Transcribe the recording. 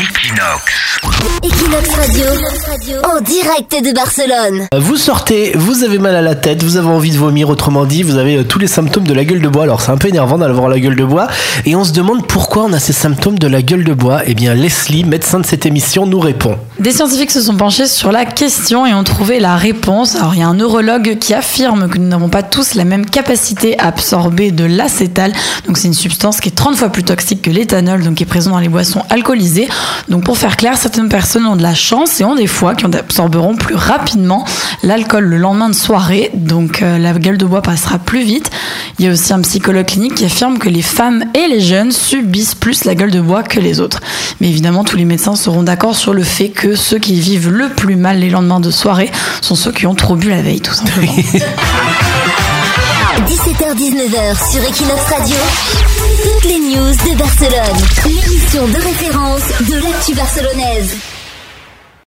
Equinox. Equinox Radio, en direct de Barcelone. Vous sortez, vous avez mal à la tête, vous avez envie de vomir, autrement dit, vous avez euh, tous les symptômes de la gueule de bois. Alors c'est un peu énervant d'avoir la gueule de bois. Et on se demande pourquoi on a ces symptômes de la gueule de bois. Eh bien, Leslie, médecin de cette émission, nous répond. Des scientifiques se sont penchés sur la question et ont trouvé la réponse. Alors il y a un neurologue qui affirme que nous n'avons pas tous la même capacité à absorber de l'acétal. Donc c'est une substance qui est 30 fois plus toxique que l'éthanol, donc qui est présent dans les boissons alcoolisées. Donc pour faire clair, certaines personnes ont de la chance et ont des foies qui absorberont plus rapidement l'alcool le lendemain de soirée. Donc euh, la gueule de bois passera plus vite. Il y a aussi un psychologue clinique qui affirme que les femmes et les jeunes subissent plus la gueule de bois que les autres. Mais évidemment, tous les médecins seront d'accord sur le fait que ceux qui vivent le plus mal les lendemains de soirée sont ceux qui ont trop bu la veille, tout simplement. 17h-19h sur Equinox Radio, toutes les news de Barcelone. L'émission de référence de l'actu barcelonaise.